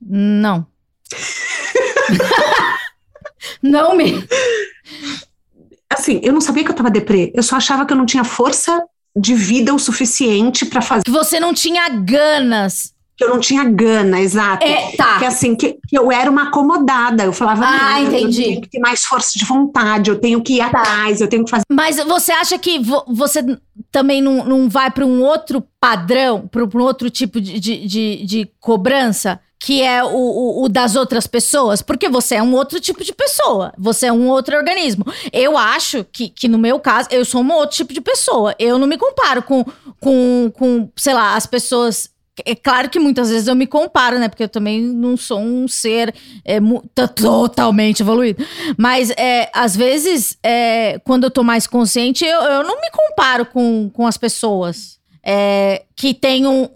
Não. não me. Assim, eu não sabia que eu tava deprê, eu só achava que eu não tinha força de vida o suficiente para fazer, Que você não tinha ganas. que eu não tinha gana, exato. É, tá. Que assim, que, que eu era uma acomodada. Eu falava, Ah, não, entendi. eu tenho que ter mais força de vontade, eu tenho que ir atrás, eu tenho que fazer. Mas você acha que vo- você também não, não vai para um outro padrão, para um outro tipo de, de, de, de cobrança? Que é o, o, o das outras pessoas? Porque você é um outro tipo de pessoa. Você é um outro organismo. Eu acho que, que no meu caso, eu sou um outro tipo de pessoa. Eu não me comparo com, com, com sei lá, as pessoas. É claro que muitas vezes eu me comparo, né? Porque eu também não sou um ser é, totalmente evoluído. Mas é, às vezes, é, quando eu tô mais consciente, eu, eu não me comparo com, com as pessoas é, que têm um.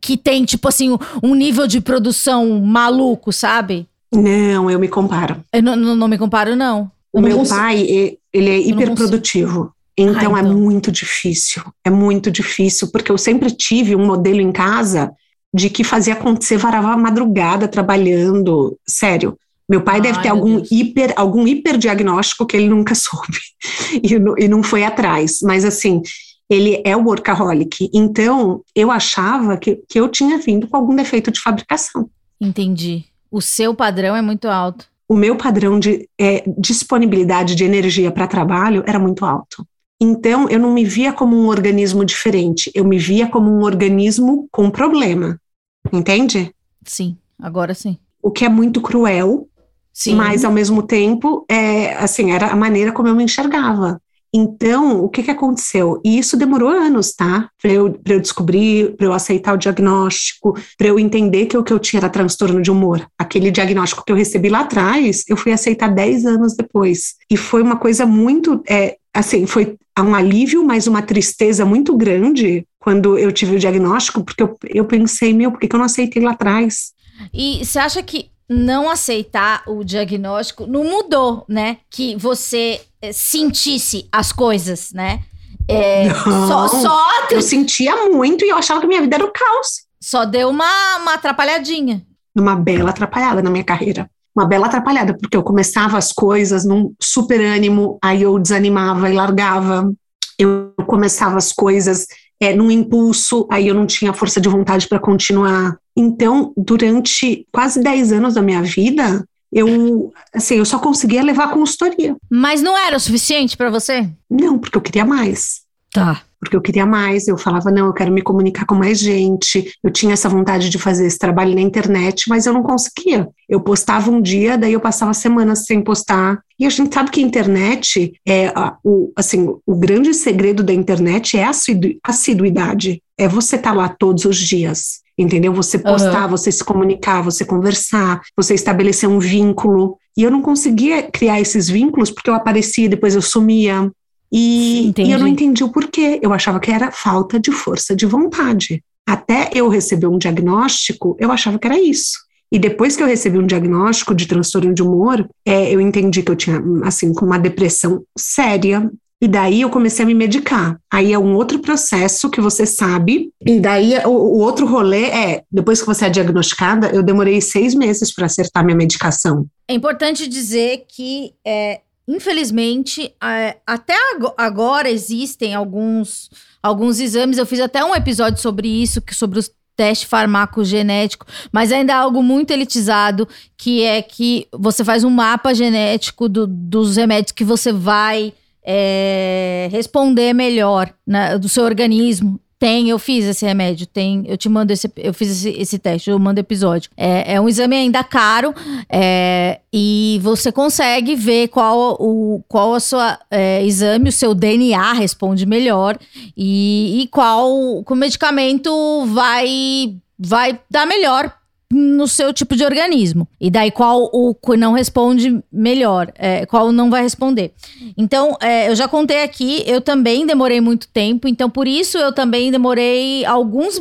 Que tem, tipo assim, um- nível de produção maluco, sabe? Não, eu me comparo. Eu não, não, não me comparo, não. O não meu consigo. pai, ele é hiperprodutivo. Então Ah, é então. muito difícil. É muito difícil, porque eu sempre tive um modelo em casa de que fazia acontecer, varava a madrugada trabalhando. Sério. Meu pai deve ter algum Deus. hiper, algum hiperdiagnóstico que ele nunca soube e, não- e não foi atrás. Mas assim, ele é o workaholic. Então, eu achava que, que eu tinha vindo com algum defeito de fabricação. Entendi. O seu padrão é muito alto. o meu padrão de é, disponibilidade de energia para trabalho era muito alto. Então, eu não me via como um organismo diferente, eu me via como um organismo com problema. Entende? Sim, agora sim. O que é muito cruel, Sim. mas ao mesmo tempo, é, assim, era a maneira como eu me enxergava. Então, o que, que aconteceu? E isso demorou anos, tá? Para eu, pra eu descobrir, para eu aceitar o diagnóstico, para eu entender que o que eu tinha era transtorno de humor. Aquele diagnóstico que eu recebi lá atrás, eu fui aceitar 10 anos depois. E foi uma coisa muito, é, assim, foi um alívio, mas uma tristeza muito grande quando eu tive o diagnóstico, porque eu, eu pensei, meu, por que, que eu não aceitei lá atrás? E você acha que não aceitar o diagnóstico não mudou, né? Que você eh, sentisse as coisas, né? É, Não. só, só, Eu sentia muito e eu achava que minha vida era o caos. só deu uma, uma atrapalhadinha. numa bela atrapalhada na minha carreira. Uma bela atrapalhada, porque eu começava as coisas num super ânimo, aí eu desanimava e largava. Eu começava as coisas é, num impulso, aí eu não tinha força de vontade para continuar. Então, durante quase 10 anos da minha vida, eu, assim, eu só conseguia levar a consultoria. Mas não era o suficiente pra você? Não, porque eu queria mais. Tá. porque eu queria mais. Eu falava, não, eu quero me comunicar com mais gente. Eu tinha essa vontade de fazer esse trabalho na internet, mas eu não conseguia. Eu postava um dia, daí eu passava semanas sem postar. E a gente sabe que a internet é a- o, assim, o grande segredo da internet é a assidu- assiduidade. É você estar lá todos os dias. Entendeu? Você postar, você se comunicar, você conversar, você estabelecer um vínculo. E eu não conseguia criar esses vínculos porque eu aparecia, depois eu sumia. E, e eu não entendi o porquê. Eu achava que era falta de força de vontade. Até eu receber um diagnóstico, eu achava que era isso. E depois que eu recebi um diagnóstico de transtorno de humor, é, eu entendi que eu tinha, assim, com uma depressão séria. E daí eu comecei a me medicar. Aí é um outro processo que você sabe. E daí o, o outro rolê é, depois que você é diagnosticada, eu demorei seis meses para acertar minha medicação. É importante dizer que, é, infelizmente, até ago- agora existem alguns, alguns exames. Eu fiz até um episódio sobre isso, sobre os teste farmacogenético, mas ainda é algo muito elitizado, que é que você faz um mapa genético do- dos remédios que você vai é, responder melhor né, do seu organismo. Tem, eu fiz esse remédio, tem, eu te mando esse, eu fiz esse, esse teste, eu mando episódio. É, é um exame ainda caro é, e você consegue ver qual o qual o seu é, exame, o seu DNA responde melhor e, e qual o medicamento vai vai dar melhor no seu tipo de organismo. E daí qual o não responde melhor, é, qual não vai responder. Então, é, eu já contei aqui, eu também demorei muito tempo, então por isso eu também demorei alguns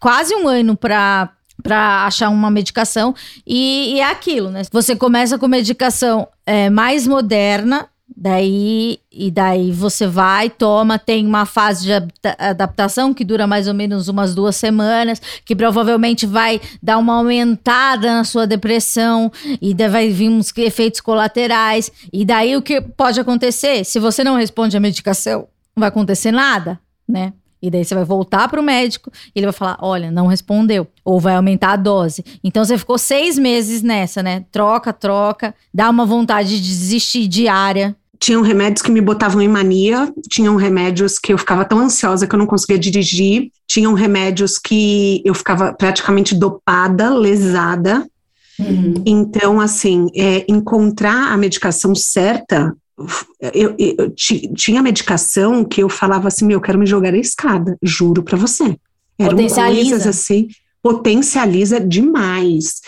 quase um ano para para achar uma medicação e, e, é aquilo, né? Você começa com medicação é, mais moderna Daí, e daí você vai, toma, tem uma fase de adaptação que dura mais ou menos umas duas semanas, que provavelmente vai dar uma aumentada na sua depressão, e daí vai vir uns efeitos colaterais. E daí o que pode acontecer? Se você não responde à medicação, não vai acontecer nada, né? E daí você vai voltar para o médico e ele vai falar: olha, não respondeu. Ou vai aumentar a dose. Então você ficou seis meses nessa, né? Troca, troca, dá uma vontade de desistir diária. Tinham remédios que me botavam em mania, tinham remédios que eu ficava tão ansiosa que eu não conseguia dirigir, tinham remédios que eu ficava praticamente dopada, lesada. Uhum. Então, assim, é, encontrar a medicação certa eu, eu, tinha medicação que eu falava assim, meu, eu quero me jogar a escada, juro para você. Eram coisas assim, potencializa demais.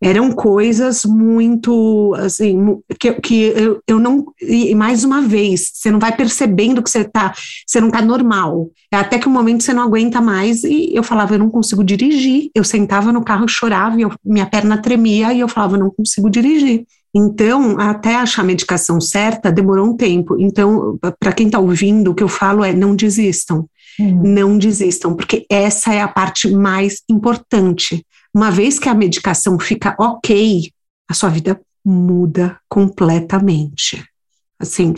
Eram coisas muito, assim, que, que eu, eu não, e mais uma vez, você não vai percebendo que você tá, você não tá normal. É até que um momento você não aguenta mais e eu falava, eu não consigo dirigir. Eu sentava no carro, chorava, e eu, minha perna tremia e eu falava, eu não consigo dirigir. Então, até achar a medicação certa, demorou um tempo. Então, para quem está ouvindo, o que eu falo é: não desistam. Uhum. Não desistam, porque essa é a parte mais importante. Uma vez que a medicação fica ok, a sua vida muda completamente. Assim,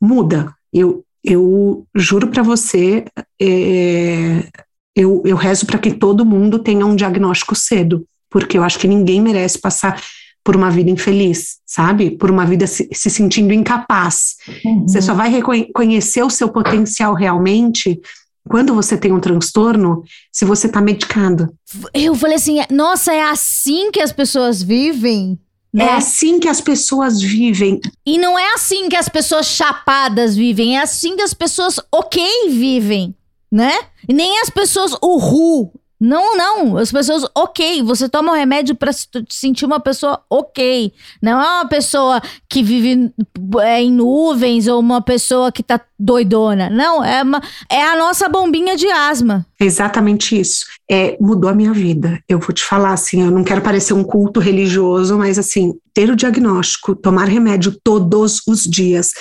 muda. Eu, eu juro para você, é, eu, eu rezo para que todo mundo tenha um diagnóstico cedo, porque eu acho que ninguém merece passar por uma vida infeliz, sabe? Por uma vida se, se sentindo incapaz. Uhum. Você só vai reconhecer o seu potencial realmente quando você tem um transtorno, se você está medicado. Eu falei assim, nossa, é assim que as pessoas vivem? Né? É assim que as pessoas vivem. E não é assim que as pessoas chapadas vivem, é assim que as pessoas ok vivem, né? E nem as pessoas uhul não, não. As pessoas, ok. Você toma um remédio para se sentir uma pessoa ok. Não é uma pessoa que vive é, em nuvens ou uma pessoa que tá doidona. Não, é, uma, é a nossa bombinha de asma. Exatamente isso. É, mudou a minha vida. Eu vou te falar assim, eu não quero parecer um culto religioso, mas assim, ter o diagnóstico, tomar remédio todos os dias.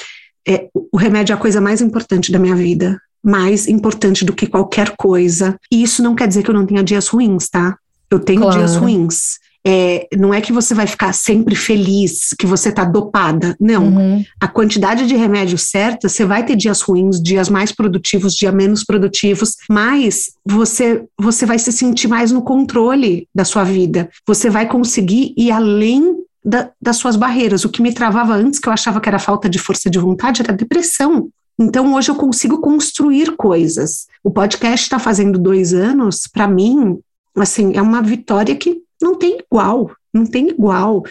É, o remédio é a coisa mais importante da minha vida mais importante do que qualquer coisa. E isso não quer dizer que eu não tenha dias ruins, tá? Eu tenho claro. dias ruins. É, não é que você vai ficar sempre feliz, que você tá dopada. Não. Uhum. A quantidade de remédio certa, você vai ter dias ruins, dias mais produtivos, dias menos produtivos, mas você, você vai se sentir mais no controle da sua vida. Você vai conseguir ir além da, das suas barreiras. O que me travava antes, que eu achava que era falta de força de vontade, era depressão. Então, hoje eu consigo construir coisas. O podcast está fazendo dois anos, para mim, assim, é uma vitória que não tem igual, não tem igual.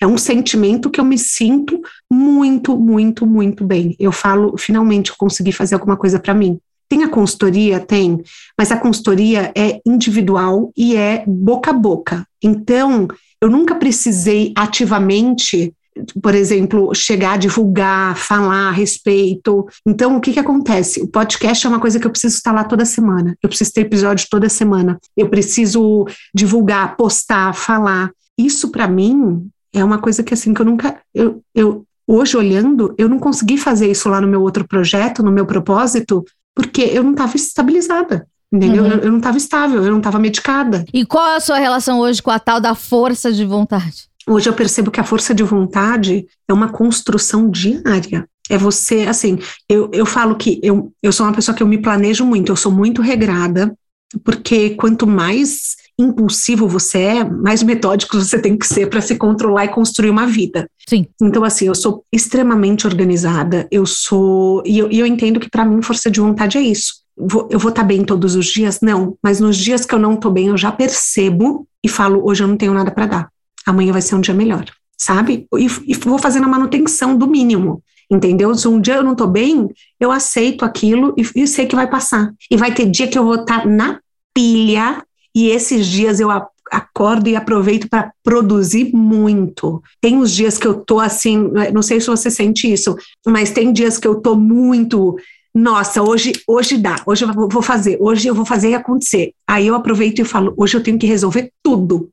É um sentimento que eu me sinto muito, muito, muito bem. Eu falo, finalmente eu consegui fazer alguma coisa para mim. Tem a consultoria? Tem, mas a consultoria é individual e é boca a boca. Então, eu nunca precisei ativamente por exemplo, chegar a divulgar, falar a respeito. Então, o que, que acontece? O podcast é uma coisa que eu preciso estar lá toda semana. Eu preciso ter episódio toda semana. Eu preciso divulgar, postar, falar. Isso, para mim, é uma coisa que, assim, que eu nunca. Eu, eu, hoje, olhando, eu não consegui fazer isso lá no meu outro projeto, no meu propósito, porque eu não estava estabilizada. Entendeu? Uhum. Eu, eu não estava estável, eu não estava medicada. E qual é a sua relação hoje com a tal da força de vontade? Hoje eu percebo que a força de vontade é uma construção diária. É você, assim, eu, eu falo que eu, eu sou uma pessoa que eu me planejo muito, eu sou muito regrada, porque quanto mais impulsivo você é, mais metódico você tem que ser para se controlar e construir uma vida. Sim. Então, assim, eu sou extremamente organizada, eu sou. E eu, e eu entendo que para mim força de vontade é isso. vou, eu vou estar tá bem todos os dias? Não, mas nos dias que eu não estou bem, eu já percebo e falo, hoje eu não tenho nada para dar. Amanhã vai ser um dia melhor, sabe? E, e vou fazendo a manutenção do mínimo entendeu? Se um dia eu não estou bem, eu aceito aquilo e, e, sei que vai passar. E vai ter dia que eu vou estar tá na pilha e esses dias eu acordo e aproveito para produzir muito. Tem os dias que eu tô assim, não sei se você sente isso, mas tem dias que eu tô muito nossa, hoje, hoje dá, hoje eu vou fazer, hoje eu vou fazer acontecer. Aí eu aproveito e falo, hoje eu tenho que resolver tudo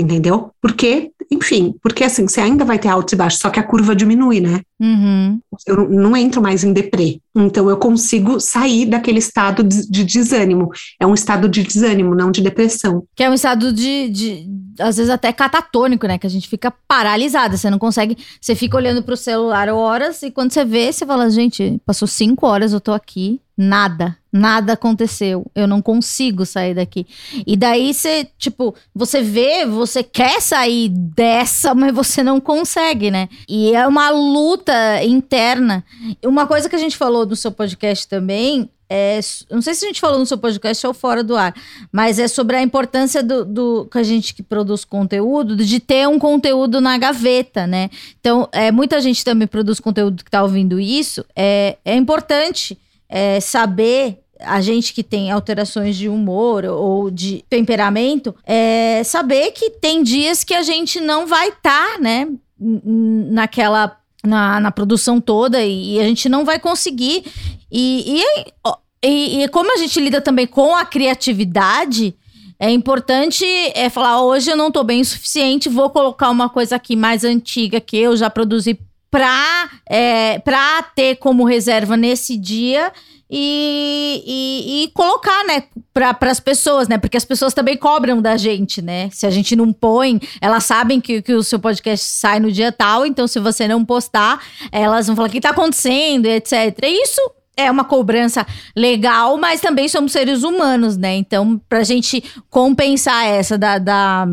entendeu? Porque, enfim, porque assim, você ainda vai ter altos e baixos, só que a curva diminui, né? Uhum. Eu não entro mais em deprê, então eu consigo sair daquele estado de, de, desânimo. É um estado de desânimo, não de depressão. Que é um estado de, de, às vezes até catatônico, né? Que a gente fica paralisada, você não consegue, você fica olhando pro celular horas e quando você vê, você fala, gente, passou cinco horas, eu tô aqui, nada, nada aconteceu. Eu não consigo sair daqui. E daí você, tipo, você vê, você quer sair dessa, mas você não consegue, né? E é uma luta interna. Uma coisa que a gente falou no seu podcast também é, não sei se a gente falou no seu podcast ou fora do ar, mas é sobre a importância do, do que a gente que produz conteúdo, de ter um conteúdo na gaveta, né? Então, é, muita gente também produz conteúdo que está ouvindo isso. É, é importante é, saber a gente que tem alterações de humor ou de temperamento, é saber que tem dias que a gente não vai estar, tá, né, naquela na, na produção toda e, e, a gente não vai conseguir. E, e, e, e como a gente lida também com a criatividade, é importante é falar: hoje eu não tô bem o suficiente, vou colocar uma coisa aqui mais antiga que eu já produzi para é, pra ter como reserva nesse dia e, e, e, colocar, né, para as pessoas, né? Porque as pessoas também cobram da gente, né? Se a gente não põe, elas sabem que, que o seu podcast sai no dia tal, então se você não postar, elas vão falar o que está acontecendo, etc. E isso é uma cobrança legal, mas também somos seres humanos, né? Então, para a gente compensar essa da, da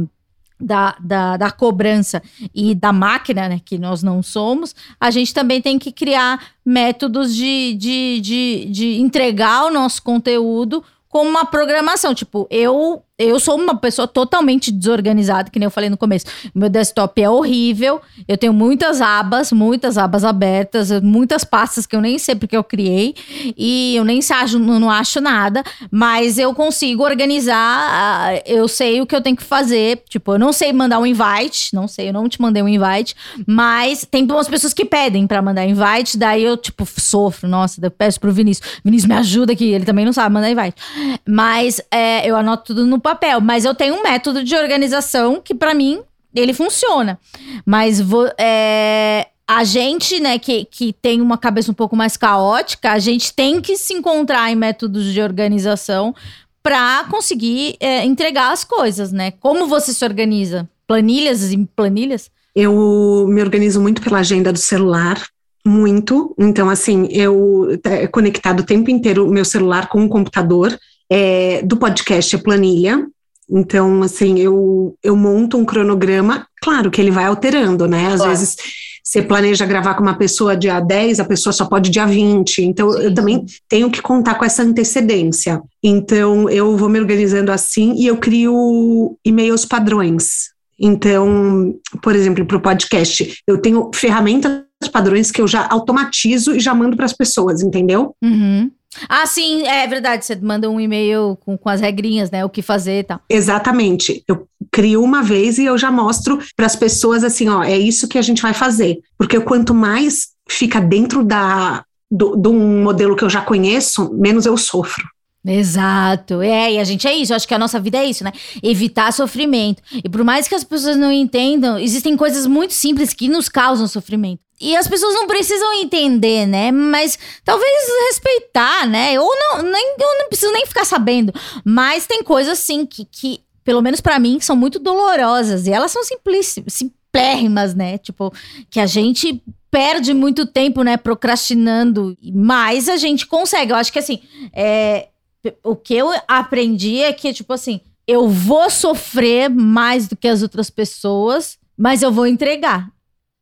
da, da, da, cobrança e da máquina, né, que nós não somos, a gente também tem que criar métodos de, de, de, de entregar o nosso conteúdo como uma programação. Tipo, eu eu sou uma pessoa totalmente desorganizada, que nem eu falei no começo. Meu desktop é horrível. Eu tenho muitas abas, muitas abas abertas, muitas pastas que eu nem sei porque eu criei. E eu nem acho, não acho nada. Mas eu consigo organizar. Eu sei o que eu tenho que fazer. Tipo, eu não sei mandar um invite. Não sei, eu não te mandei um invite. Mas tem umas pessoas que pedem para mandar invite. Daí eu, tipo, sofro. Nossa, eu peço pro Vinícius. Vinícius, me ajuda aqui. Ele também não sabe mandar invite. Mas é, eu anoto tudo no papel, mas eu tenho um método de organização que para mim ele funciona. Mas vou, é, a gente, né, que, que tem uma cabeça um pouco mais caótica, a gente tem que se encontrar em métodos de organização para conseguir é, entregar as coisas, né? Como você se organiza? Planilhas e planilhas? Eu me organizo muito pela agenda do celular, muito. Então, assim, eu é conectado o tempo inteiro meu celular com o computador é, do podcast é planilha. Então, assim, eu, eu monto um cronograma, claro que ele vai alterando, né? Às claro. vezes você planeja gravar com uma pessoa dia 10, a pessoa só pode dia 20. Então, Sim. eu também tenho que contar com essa antecedência. Então, eu vou me organizando assim e eu crio e-mails padrões. Então, por exemplo, para o podcast, eu tenho ferramentas padrões que eu já automatizo e já mando para as pessoas, entendeu? Uhum. Ah, sim, é verdade. Você manda um e-mail com, com as regrinhas, né? O que fazer e tal. Exatamente. Eu crio uma vez e eu já mostro para as pessoas assim: ó, é isso que a gente vai fazer. Porque quanto mais fica dentro da, de um modelo que eu já conheço, menos eu sofro. Exato. É, e a gente é isso. Eu acho que a nossa vida é isso, né? Evitar sofrimento. E por mais que as pessoas não entendam, existem coisas muito simples que nos causam sofrimento. E as pessoas não precisam entender, né? Mas talvez respeitar, né? Ou não, nem, eu não preciso nem ficar sabendo. Mas tem coisas, assim, que, que pelo menos para mim, são muito dolorosas. E elas são simplérrimas, né? Tipo, que a gente perde muito tempo, né, procrastinando. Mas a gente consegue. Eu acho que, assim, é o que eu aprendi é que, tipo assim, eu vou sofrer mais do que as outras pessoas, mas eu vou entregar.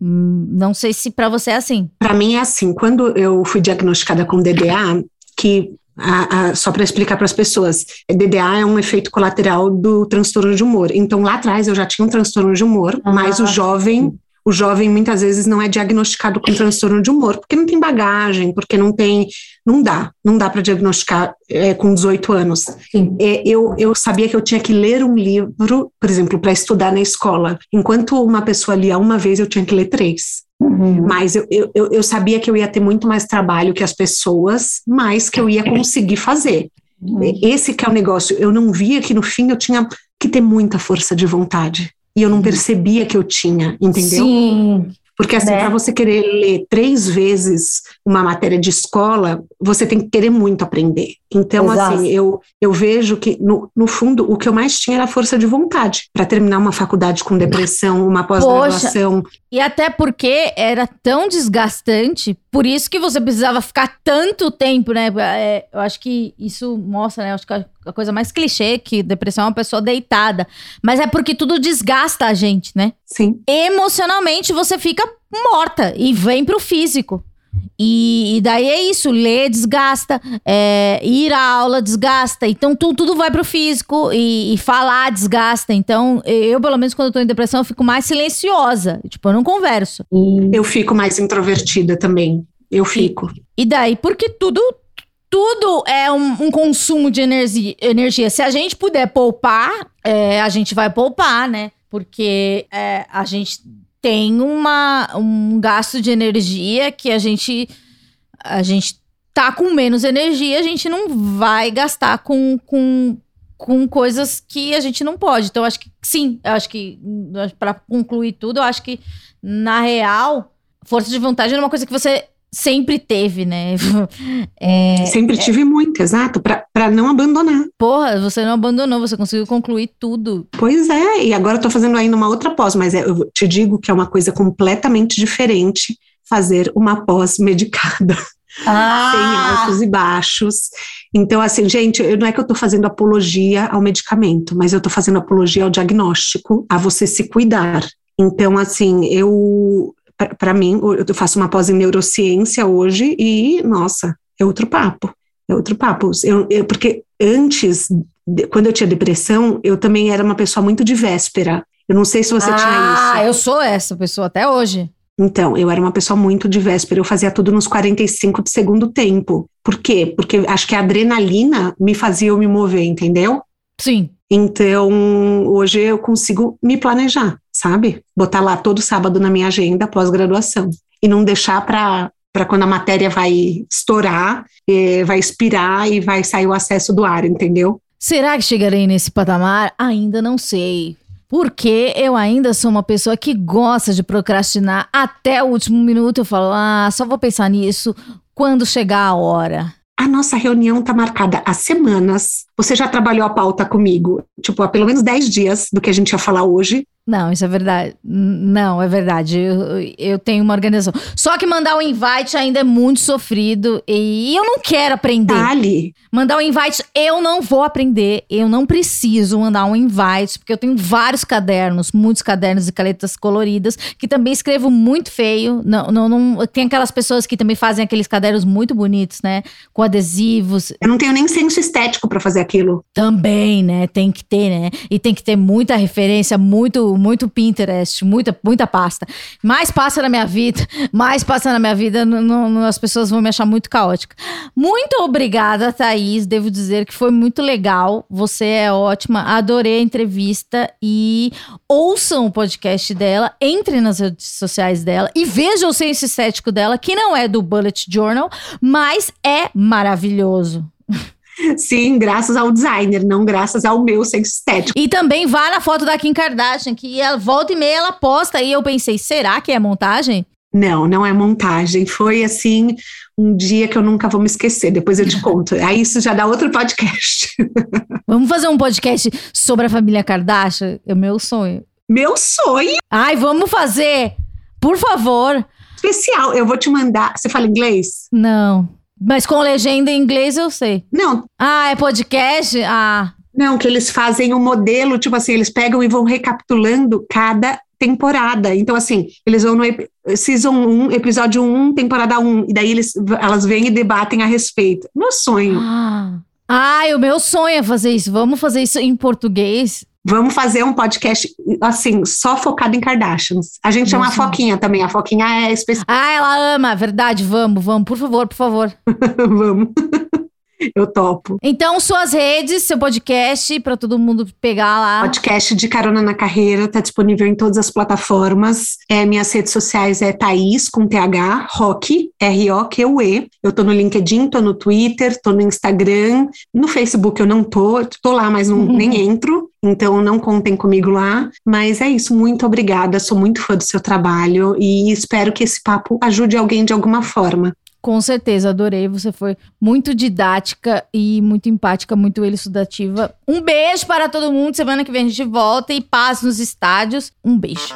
Não sei se para você é assim. Para mim é assim. Quando eu fui diagnosticada com DDA, que a, a, só para explicar para as pessoas, DDA é um efeito colateral do transtorno de humor. Então, lá atrás eu já tinha um transtorno de humor, ah, mas o jovem o jovem muitas vezes não é diagnosticado com transtorno de humor, porque não tem bagagem, porque não tem. Não dá, não dá para diagnosticar é, com 18 anos. É, eu, eu sabia que eu tinha que ler um livro, por exemplo, para estudar na escola. Enquanto uma pessoa lia uma vez, eu tinha que ler três. Uhum. Mas eu, eu, eu sabia que eu ia ter muito mais trabalho que as pessoas, mas que eu ia conseguir fazer. Uhum. Esse que é o negócio. Eu não via que no fim eu tinha que ter muita força de vontade e eu não uhum. percebia que eu tinha, entendeu? Sim. Porque assim, né? para você querer ler três vezes uma matéria de escola, você tem que querer muito aprender. Então, Exato. assim, eu, eu vejo que, no, no fundo, o que eu mais tinha era força de vontade para terminar uma faculdade com depressão, uma pós-graduação. E até porque era tão desgastante, por isso que você precisava ficar tanto tempo, né? É, eu acho que isso mostra, né? Eu acho que a coisa mais clichê que depressão é uma pessoa deitada. Mas é porque tudo desgasta a gente, né? Sim. Emocionalmente você fica morta e vem pro físico. E, e, daí é isso, ler desgasta, é, ir à aula desgasta, então tu, tudo vai pro físico e, e, falar desgasta. Então, eu, pelo menos, quando eu tô em depressão, eu fico mais silenciosa. Tipo, eu não converso. Eu fico mais introvertida também. Eu fico. E, e daí, porque tudo. Tudo é um, um consumo de energia, energia. Se a gente puder poupar, é, a gente vai poupar, né? Porque é, a gente tem uma, um gasto de energia que a gente a gente tá com menos energia, a gente não vai gastar com, com, com coisas que a gente não pode. Então, acho que sim, acho que para concluir tudo, eu acho que na real, força de vontade é uma coisa que você sempre teve, né? É, sempre tive é, muito, exato, para não abandonar. Porra, você não abandonou, você conseguiu concluir tudo. Pois é, e agora eu tô fazendo ainda uma outra pós, mas é, eu te digo que é uma coisa completamente diferente fazer uma pós medicada. Ah. Tem altos e baixos. Então, assim, gente, não é que eu tô fazendo apologia ao medicamento, mas eu tô fazendo apologia ao diagnóstico, a você se cuidar. Então, assim, eu para mim, eu faço uma pós em neurociência hoje e, nossa, é outro papo. É outro papo. Eu, eu, porque antes, quando eu tinha depressão, eu também era uma pessoa muito de véspera. Eu não sei se você ah, tinha isso. Ah, eu sou essa pessoa até hoje. Então, eu era uma pessoa muito de véspera, eu fazia tudo nos 45 de segundo tempo. Por quê? Porque acho que a adrenalina me fazia eu me mover, entendeu? Sim. Então, hoje eu consigo me planejar, sabe? Botar lá todo sábado na minha agenda pós-graduação e não deixar para para quando a matéria vai estourar, eh, vai expirar e vai sair o acesso do ar, entendeu? Será que chegarei nesse patamar? Ainda não sei. Porque eu ainda sou uma pessoa que gosta de procrastinar até o último minuto. Eu falo, ah, só vou pensar nisso quando chegar a hora. A nossa reunião está marcada há semanas. Você já trabalhou a pauta comigo, tipo, há pelo menos 10 dias do que a gente ia falar hoje. Não, isso é verdade. Não, é verdade. Eu, eu tenho uma organização. Só que mandar o um invite ainda é muito sofrido e eu não quero aprender. Ali. Mandar o um invite, eu não vou aprender. Eu não preciso mandar um invite, porque eu tenho vários cadernos, muitos cadernos e caletas coloridas, que também escrevo muito feio. Não, não, não, tem aquelas pessoas que também fazem aqueles cadernos muito bonitos, né? Com adesivos. Eu não tenho nem senso estético para fazer aquilo. Também, né? Tem que ter, né? E tem que ter muita referência, muito muito Pinterest, muita, muita pasta. Mais passa na minha vida, mais passa na minha vida, as pessoas vão me achar muito caótica. Muito obrigada, Thaís. Devo dizer que foi muito legal. Você é ótima. Adorei a entrevista e ouçam o podcast dela, entrem nas redes sociais dela e vejam o senso estético dela, que não é do Bullet Journal, mas é maravilhoso. Sim, graças ao designer, não graças ao meu senso estético. E também vá na foto da Kim Kardashian, que ela volta e meia ela posta. E eu pensei, será que é montagem? Não, não é montagem. Foi assim um dia que eu nunca vou me esquecer. Depois eu te conto. Aí isso já dá outro podcast. Vamos fazer um podcast sobre a família Kardashian? É o meu sonho. Meu sonho? Ai, vamos fazer! Por favor. Especial. Eu vou te mandar. Você fala inglês? Não. Mas com legenda em inglês eu sei. Não. Ah, é podcast? Ah. Não, que eles fazem um modelo, tipo assim, eles pegam e vão recapitulando cada temporada. Então, assim, eles vão no Season 1, episódio 1, temporada 1, e daí eles, elas vêm e debatem a respeito. Meu sonho. Ah. Ai, o meu sonho é fazer isso. Vamos fazer isso em português. Vamos fazer um podcast, assim, só focado em Kardashians. A gente chama a. Foquinha também. A Foquinha é especial. Ah, ela ama, verdade. Vamos, vamos. Por favor, por favor. Vamos. Eu topo. Então, suas redes, seu podcast, pra todo mundo pegar lá. Podcast de Carona na Carreira tá disponível em todas as plataformas. É, minhas redes sociais é Thaís com TH, Rock, R-O-Q-U-E. Eu tô no LinkedIn, tô no Twitter, tô no Instagram. No Facebook eu não tô, tô lá, mas não, nem entro. Então não contem comigo lá. Mas é isso, muito obrigada. Sou muito fã do seu trabalho e espero que esse papo ajude alguém de alguma forma. Com certeza, adorei. Você foi muito didática e muito empática, muito elucidativa. Um beijo para todo mundo. Semana que vem a gente volta e paz nos estádios. Um beijo.